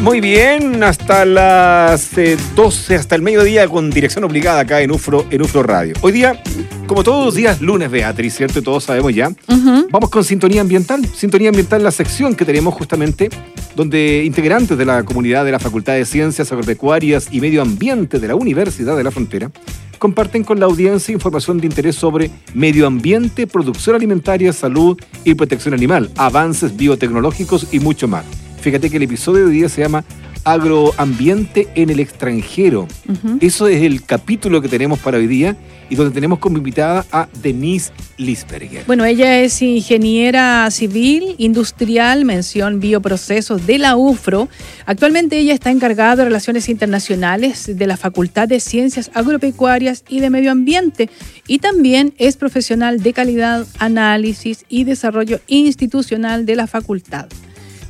Muy bien, hasta las 12, eh, hasta el mediodía con dirección obligada acá en UFRO, en UFRO Radio. Hoy día, como todos los días, lunes, Beatriz, ¿cierto? Todos sabemos ya. Vamos con Sintonía Ambiental. Sintonía Ambiental, la sección que tenemos justamente donde integrantes de la comunidad de la Facultad de Ciencias Agropecuarias y Medio Ambiente de la Universidad de la Frontera comparten con la audiencia información de interés sobre medio ambiente, producción alimentaria, salud y protección animal, avances biotecnológicos y mucho más. Fíjate que el episodio de hoy día se llama Agroambiente en el extranjero. Eso es el capítulo que tenemos para hoy día y donde tenemos como invitada a Denise Lisberger. Bueno, ella es ingeniera civil, industrial, mención bioprocesos de la UFRO. Actualmente ella está encargada de Relaciones Internacionales de la Facultad de Ciencias Agropecuarias y de Medio Ambiente y también es profesional de calidad, análisis y desarrollo institucional de la facultad.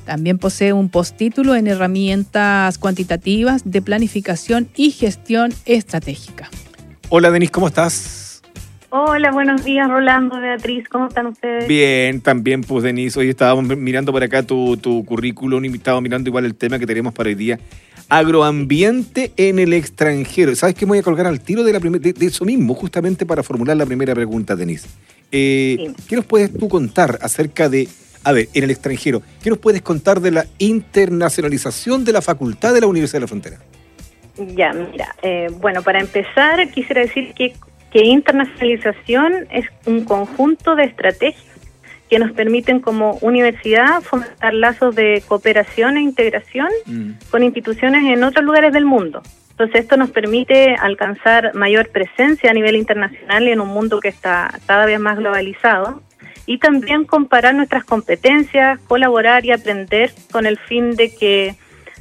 También posee un postítulo en herramientas cuantitativas de planificación y gestión estratégica. Hola Denis, ¿cómo estás? Hola, buenos días Rolando, Beatriz, ¿cómo están ustedes? Bien, también pues Denis, hoy estábamos mirando por acá tu, tu currículum y estaba mirando igual el tema que tenemos para hoy día. Agroambiente en el extranjero. ¿Sabes qué? Me voy a colgar al tiro de, la de, eso mismo, justamente para formular la primera pregunta, Denise. Eh, ¿Qué nos puedes tú contar acerca de a ver, en el extranjero, ¿qué nos puedes contar de la internacionalización de la facultad de la Universidad de la Frontera? Ya, mira, eh, bueno, para empezar quisiera decir que, que internacionalización es un conjunto de estrategias que nos permiten como universidad fomentar lazos de cooperación e integración mm. con instituciones en otros lugares del mundo. Entonces esto nos permite alcanzar mayor presencia a nivel internacional y en un mundo que está cada vez más globalizado y también comparar nuestras competencias, colaborar y aprender con el fin de que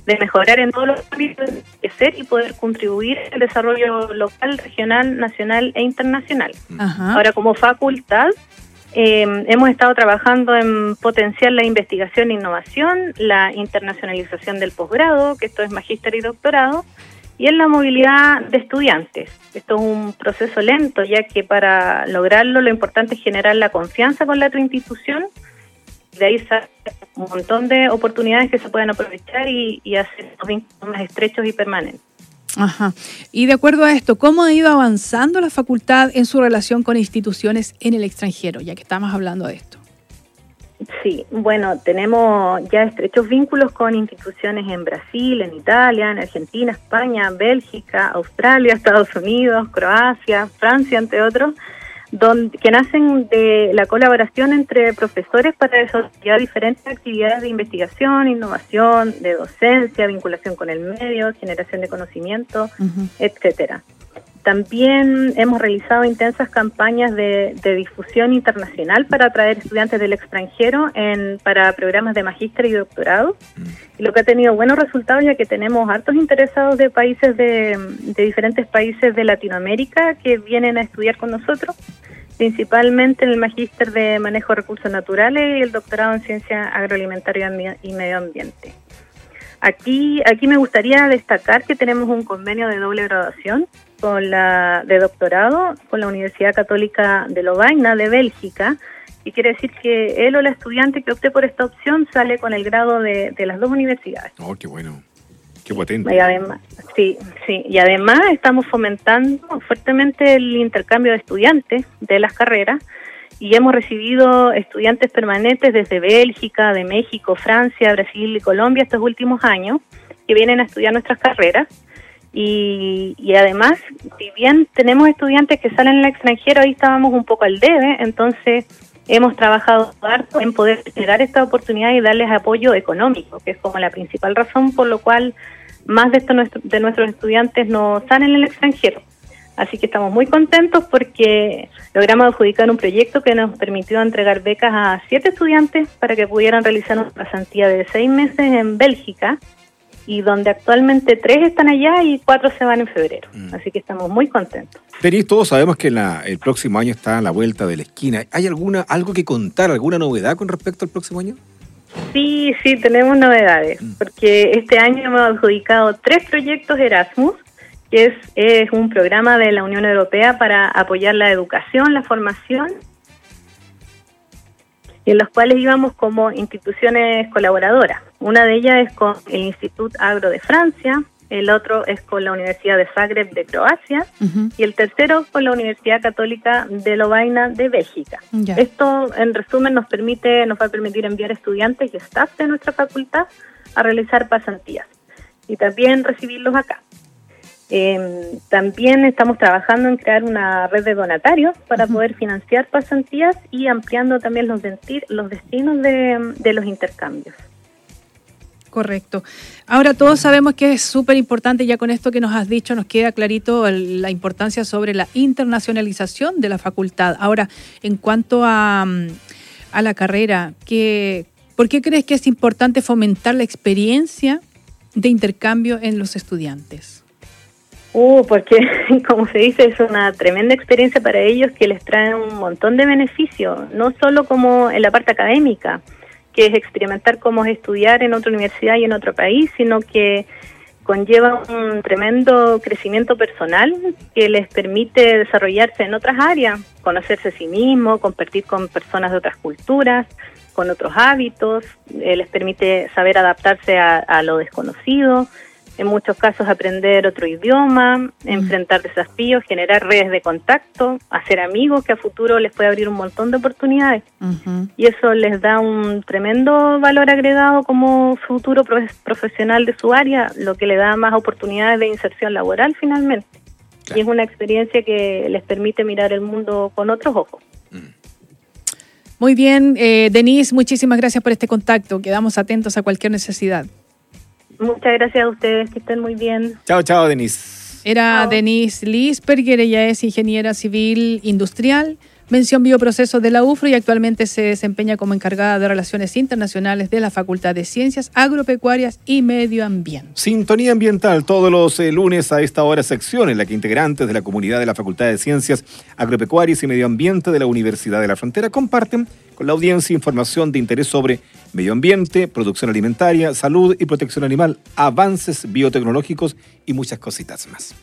de mejorar en todos los ámbitos de ser y poder contribuir al desarrollo local, regional, nacional e internacional. Ahora, como facultad, eh, hemos estado trabajando en potenciar la investigación e innovación, la internacionalización del posgrado, que esto es magíster y doctorado, y en la movilidad de estudiantes. Esto es un proceso lento, ya que para lograrlo lo importante es generar la confianza con la otra institución. De ahí salen un montón de oportunidades que se pueden aprovechar y, hacer vínculos más estrechos y permanentes. Ajá. Y de acuerdo a esto, ¿cómo ha ido avanzando la facultad en su relación con instituciones en el extranjero, ya que estamos hablando de esto? Sí, bueno, tenemos ya estrechos vínculos con instituciones en Brasil, en Italia, en Argentina, España, Bélgica, Australia, Estados Unidos, Croacia, Francia, entre otros, donde, que nacen de la colaboración entre profesores para desarrollar diferentes actividades de investigación, innovación, de docencia, vinculación con el medio, generación de conocimiento, etcétera. También hemos realizado intensas campañas de, difusión internacional para atraer estudiantes del extranjero en, para programas de magíster y doctorado, y lo que ha tenido buenos resultados ya que tenemos hartos interesados de países de, diferentes países de Latinoamérica que vienen a estudiar con nosotros, principalmente en el magíster de manejo de recursos naturales y el doctorado en ciencia agroalimentaria y medio ambiente. Aquí, aquí me gustaría destacar que tenemos un convenio de doble graduación con la de doctorado con la Universidad Católica de Lovaina de Bélgica y quiere decir que él o la estudiante que opte por esta opción sale con el grado de, las dos universidades. Oh, qué bueno. Qué potente. Y además, sí, sí, y además estamos fomentando fuertemente el intercambio de estudiantes de las carreras y hemos recibido estudiantes permanentes desde Bélgica, de México, Francia, Brasil y Colombia estos últimos años que vienen a estudiar nuestras carreras y, además, si bien tenemos estudiantes que salen al extranjero, ahí estábamos un poco al debe, entonces hemos trabajado en poder generar esta oportunidad y darles apoyo económico, que es como la principal razón por lo cual más de, de nuestros estudiantes no salen al extranjero. Así que estamos muy contentos porque logramos adjudicar un proyecto que nos permitió entregar becas a siete estudiantes para que pudieran realizar una pasantía de seis meses en Bélgica y donde actualmente tres están allá y cuatro se van en febrero. Mm. Así que estamos muy contentos. Denis, todos sabemos que el próximo año está a la vuelta de la esquina. ¿Hay alguna algo que contar, alguna novedad con respecto al próximo año? Sí, sí, tenemos novedades, mm. porque este año hemos adjudicado tres proyectos Erasmus, que es, es un programa de la Unión Europea para apoyar la educación, la formación y en los cuales íbamos como instituciones colaboradoras. Una de ellas es con el Instituto Agro de Francia, el otro es con la Universidad de Zagreb de Croacia y el tercero con la Universidad Católica de Lovaina de Bélgica. Esto, en resumen, nos permite, nos va a permitir enviar estudiantes y staff de nuestra facultad a realizar pasantías y también recibirlos acá. Eh, también estamos trabajando en crear una red de donatarios para poder financiar pasantías y ampliando también los, los destinos de, de los intercambios. Correcto. Ahora todos sabemos que es súper importante, ya con esto que nos has dicho nos queda clarito la importancia sobre la internacionalización de la facultad. Ahora, en cuanto a, a la carrera, ¿qué, ¿por qué crees que es importante fomentar la experiencia de intercambio en los estudiantes? Uh, porque como se dice, es una tremenda experiencia para ellos que les trae un montón de beneficios, no solo como en la parte académica, que es experimentar cómo es estudiar en otra universidad y en otro país, sino que conlleva un tremendo crecimiento personal que les permite desarrollarse en otras áreas, conocerse a sí mismo, compartir con personas de otras culturas, con otros hábitos, eh, les permite saber adaptarse a lo desconocido, en muchos casos aprender otro idioma, mm. enfrentar desafíos, generar redes de contacto, hacer amigos que a futuro les puede abrir un montón de oportunidades. Y eso les da un tremendo valor agregado como futuro profesional de su área, lo que le da más oportunidades de inserción laboral finalmente. Y es una experiencia que les permite mirar el mundo con otros ojos. Mm. Muy bien, eh, Denise, muchísimas gracias por este contacto. Quedamos atentos a cualquier necesidad. Muchas gracias a ustedes, que estén muy bien. Chao, chao, Denise. Era Denise Lisperger, ella es ingeniera civil industrial, mención bioprocesos de la UFRO y actualmente se desempeña como encargada de Relaciones Internacionales de la Facultad de Ciencias Agropecuarias y Medio Ambiente. Sintonía Ambiental, todos los eh, lunes a esta hora, sección en la que integrantes de la comunidad de la Facultad de Ciencias Agropecuarias y Medio Ambiente de la Universidad de la Frontera comparten con la audiencia información de interés sobre medio ambiente, producción alimentaria, salud y protección animal, avances biotecnológicos y muchas cositas más.